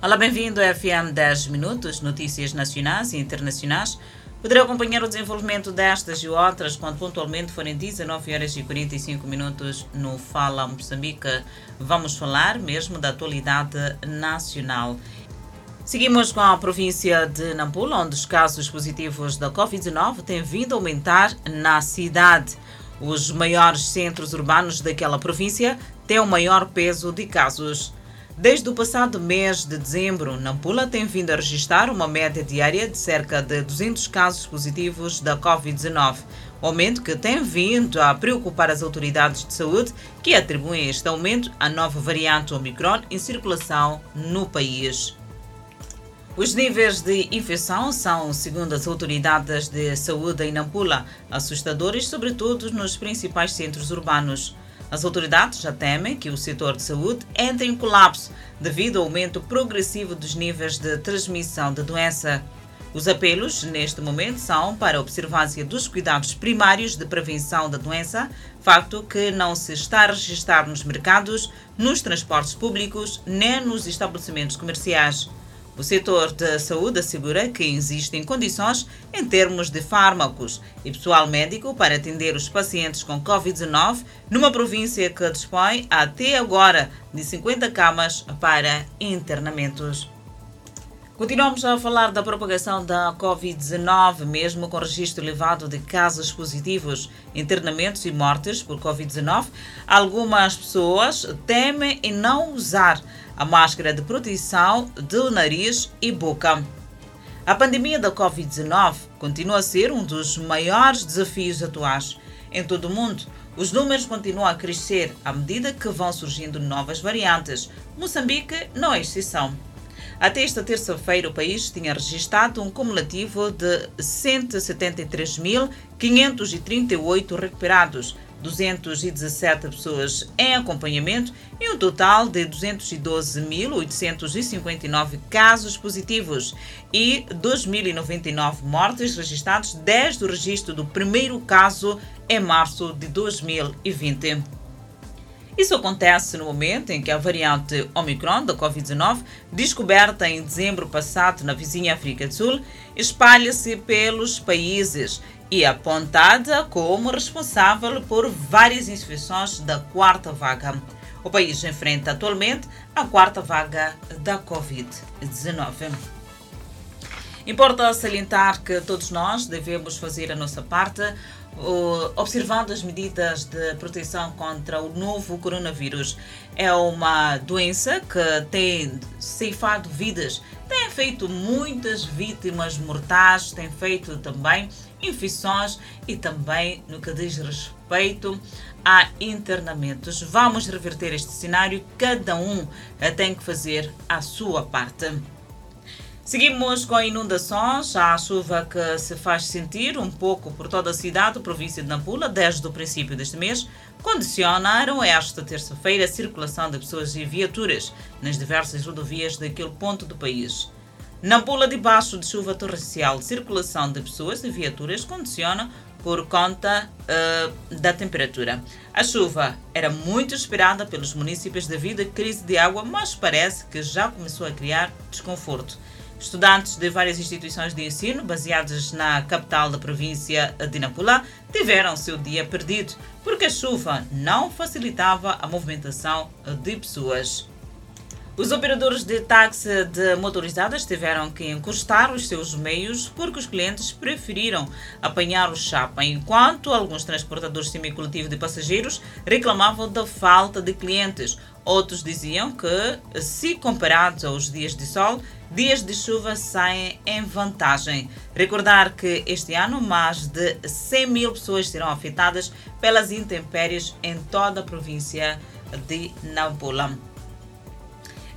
Olá, bem-vindo ao FM 10 Minutos, notícias nacionais e internacionais. Poderá acompanhar o desenvolvimento destas e outras quando pontualmente forem 19 horas e 45 minutos no Fala Moçambique. Vamos falar mesmo da atualidade nacional. Seguimos com a província de Nampula, onde os casos positivos da Covid-19 têm vindo a aumentar na cidade. Os maiores centros urbanos daquela província têm o maior peso de casos. Desde o passado mês de dezembro, Nampula tem vindo a registrar uma média diária de cerca de 200 casos positivos da Covid-19, aumento que tem vindo a preocupar as autoridades de saúde, que atribuem este aumento à nova variante Omicron em circulação no país. Os níveis de infecção são, segundo as autoridades de saúde em Nampula, assustadores, sobretudo nos principais centros urbanos. As autoridades já temem que o setor de saúde entre em colapso devido ao aumento progressivo dos níveis de transmissão da doença. Os apelos, neste momento, são para a observância dos cuidados primários de prevenção da doença, facto que não se está a registrar nos mercados, nos transportes públicos, nem nos estabelecimentos comerciais. O setor da saúde assegura que existem condições em termos de fármacos e pessoal médico para atender os pacientes com Covid-19 numa província que dispõe até agora de 50 camas para internamentos. Continuamos a falar da propagação da Covid-19, mesmo com registro elevado de casos positivos, internamentos e mortes por Covid-19. Algumas pessoas temem em não usar a máscara de proteção do nariz e boca. A pandemia da Covid-19 continua a ser um dos maiores desafios atuais. Em todo o mundo, os números continuam a crescer à medida que vão surgindo novas variantes. Moçambique não é exceção. Até esta terça-feira, o país tinha registrado um cumulativo de 173.538 recuperados, 217 pessoas em acompanhamento e um total de 212.859 casos positivos e 2.099 mortes registrados desde o registro do primeiro caso em março de 2020. Isso acontece no momento em que a variante Omicron da Covid-19, descoberta em dezembro passado na vizinha África do Sul, espalha-se pelos países e apontada como responsável por várias infecções da quarta vaga. O país enfrenta atualmente a quarta vaga da Covid-19. Importa salientar que todos nós devemos fazer a nossa parte observando as medidas de proteção contra o novo coronavírus. É uma doença que tem ceifado vidas, tem feito muitas vítimas mortais, tem feito também infecções e também no que diz respeito a internamentos. Vamos reverter este cenário, cada um tem que fazer a sua parte. Seguimos com inundações, a chuva que se faz sentir um pouco por toda a cidade, província de Nampula, desde o princípio deste mês, condicionaram esta terça-feira a circulação de pessoas e viaturas nas diversas rodovias daquele ponto do país. Nampula, debaixo de chuva torrencial, circulação de pessoas e viaturas condiciona por conta uh, da temperatura. A chuva era muito esperada pelos municípios devido à crise de água, mas parece que já começou a criar desconforto. Estudantes de várias instituições de ensino, baseadas na capital da província de Nampula, tiveram seu dia perdido, porque a chuva não facilitava a movimentação de pessoas. Os operadores de táxi de motorizadas tiveram que encostar os seus meios porque os clientes preferiram apanhar o chapa, enquanto alguns transportadores semicoletivos de passageiros reclamavam da falta de clientes. Outros diziam que, se comparados aos dias de sol, dias de chuva saem em vantagem. Recordar que este ano mais de 100 mil pessoas serão afetadas pelas intempéries em toda a província de Nampula.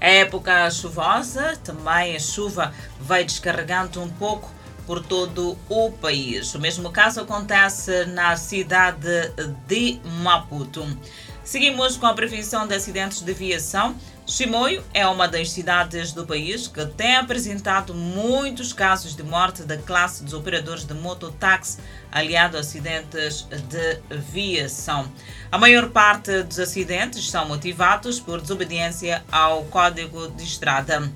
Época chuvosa, também a chuva vai descarregando um pouco por todo o país. O mesmo caso acontece na cidade de Maputo. Seguimos com a prevenção de acidentes de viação. Chimoio é uma das cidades do país que tem apresentado muitos casos de morte da classe dos operadores de mototáxi aliado a acidentes de viação. A maior parte dos acidentes são motivados por desobediência ao código de estrada.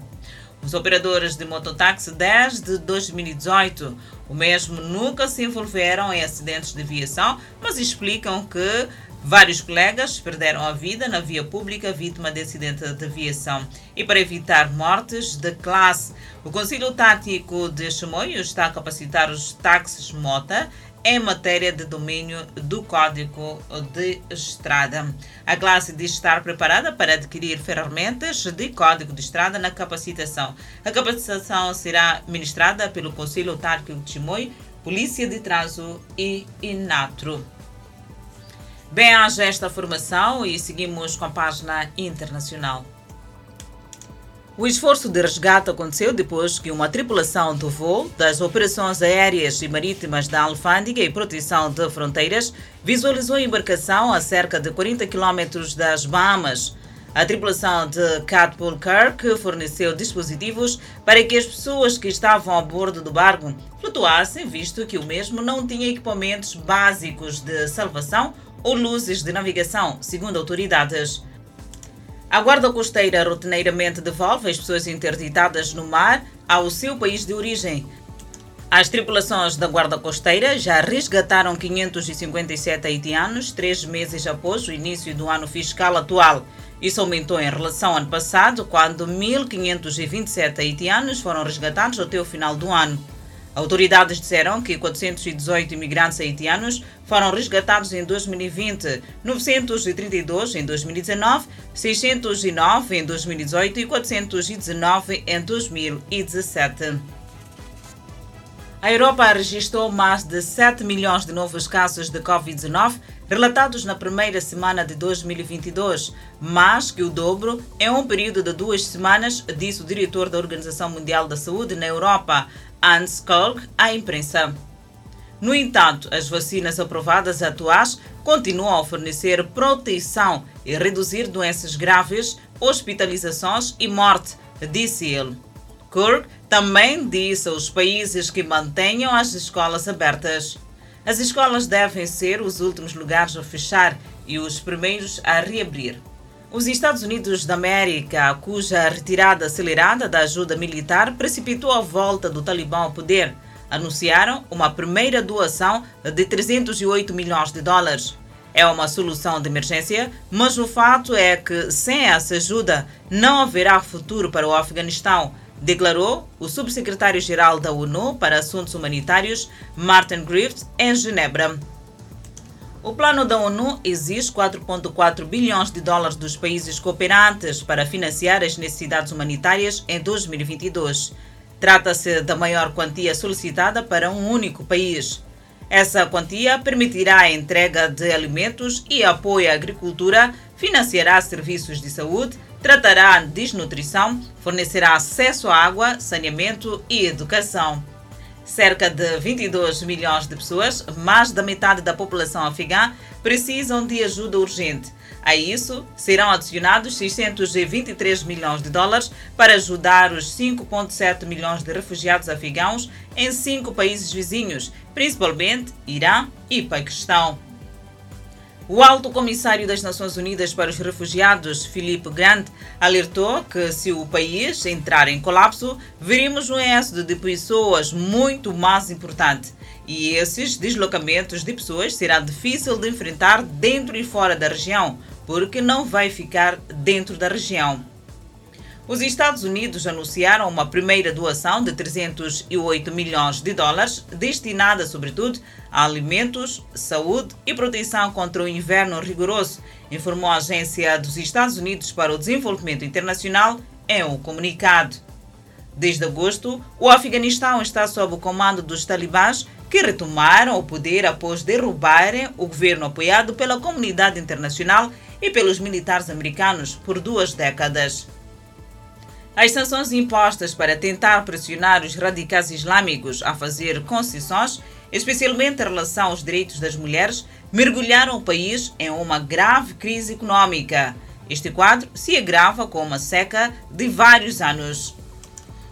os operadores de mototáxi desde 2018. O mesmo nunca se envolveram em acidentes de viação, mas explicam que Vários colegas perderam a vida na via pública vítima de acidente de aviação. E para evitar mortes de classe, o Conselho Tático de Chimoio está a capacitar os táxis mota em matéria de domínio do Código de Estrada. A classe diz estar preparada para adquirir ferramentas de Código de Estrada na capacitação. A capacitação será ministrada pelo Conselho Tático de Chimoio, Polícia de Trazo e Inatro. Bem, haja esta formação e seguimos com a página internacional. O esforço de resgate aconteceu depois que uma tripulação do voo das operações aéreas e marítimas da Alfândega e Proteção de Fronteiras visualizou a embarcação a cerca de 40 km das Bahamas. A tripulação de Catpool Kirk forneceu dispositivos para que as pessoas que estavam a bordo do barco flutuassem, visto que o mesmo não tinha equipamentos básicos de salvação ou luzes de navegação, segundo autoridades. A Guarda Costeira rotineiramente devolve as pessoas interditadas no mar ao seu país de origem. As tripulações da Guarda Costeira já resgataram 557 haitianos três meses após o início do ano fiscal atual. Isso aumentou em relação ao ano passado, quando 1.527 haitianos foram resgatados até o final do ano. Autoridades disseram que 418 imigrantes haitianos foram resgatados em 2020, 932 em 2019, 609 em 2018 e 419 em 2017. A Europa registrou mais de 7 milhões de novos casos de Covid-19 relatados na primeira semana de 2022, mais que o dobro em um período de duas semanas, disse o diretor da Organização Mundial da Saúde na Europa, Hans Kolk, à imprensa. No entanto, as vacinas aprovadas atuais continuam a fornecer proteção e reduzir doenças graves, hospitalizações e morte, disse ele. Kirk também disse aos países que mantenham as escolas abertas. As escolas devem ser os últimos lugares a fechar e os primeiros a reabrir. Os Estados Unidos da América, cuja retirada acelerada da ajuda militar precipitou a volta do Talibã ao poder, anunciaram uma primeira doação de 308 milhões de dólares. É uma solução de emergência, mas o fato é que sem essa ajuda não haverá futuro para o Afeganistão, declarou o subsecretário-geral da ONU para Assuntos Humanitários, Martin Griffiths, em Genebra. O plano da ONU exige 4,4 bilhões de dólares dos países cooperantes para financiar as necessidades humanitárias em 2022. Trata-se da maior quantia solicitada para um único país. Essa quantia permitirá a entrega de alimentos e apoio à agricultura, financiará serviços de saúde, tratará a desnutrição, fornecerá acesso à água, saneamento e educação. Cerca de 22 milhões de pessoas, mais da metade da população afegã, precisam de ajuda urgente. A isso, serão adicionados 623 milhões de dólares para ajudar os 5,7 milhões de refugiados afegãos em cinco países vizinhos, principalmente Irã e Paquistão. O alto comissário das Nações Unidas para os Refugiados, Philippe Grant, alertou que se o país entrar em colapso, veremos um êxodo de pessoas muito mais importante. E esses deslocamentos de pessoas será difícil de enfrentar dentro e fora da região, porque não vai ficar dentro da região. Os Estados Unidos anunciaram uma primeira doação de 308 milhões de dólares, destinada sobretudo a alimentos, saúde e proteção contra o inverno rigoroso, informou a Agência dos Estados Unidos para o Desenvolvimento Internacional em um comunicado. Desde agosto, o Afeganistão está sob o comando dos talibãs que retomaram o poder após derrubarem o governo apoiado pela comunidade internacional e pelos militares americanos por duas décadas. As sanções impostas para tentar pressionar os radicais islâmicos a fazer concessões, especialmente em relação aos direitos das mulheres, mergulharam o país em uma grave crise econômica. Este quadro se agrava com uma seca de vários anos.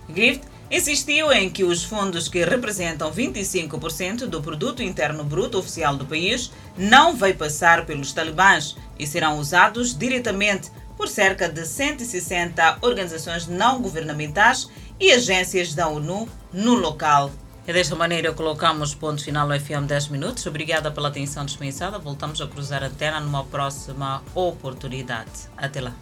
Griffith insistiu em que os fundos que representam 25% do produto interno bruto oficial do país não vai passar pelos talibãs e serão usados diretamente por cerca de 160 organizações não governamentais e agências da ONU no local. E desta maneira colocamos ponto final no FM 10 minutos. Obrigada pela atenção dispensada. Voltamos a cruzar a antena numa próxima oportunidade. Até lá.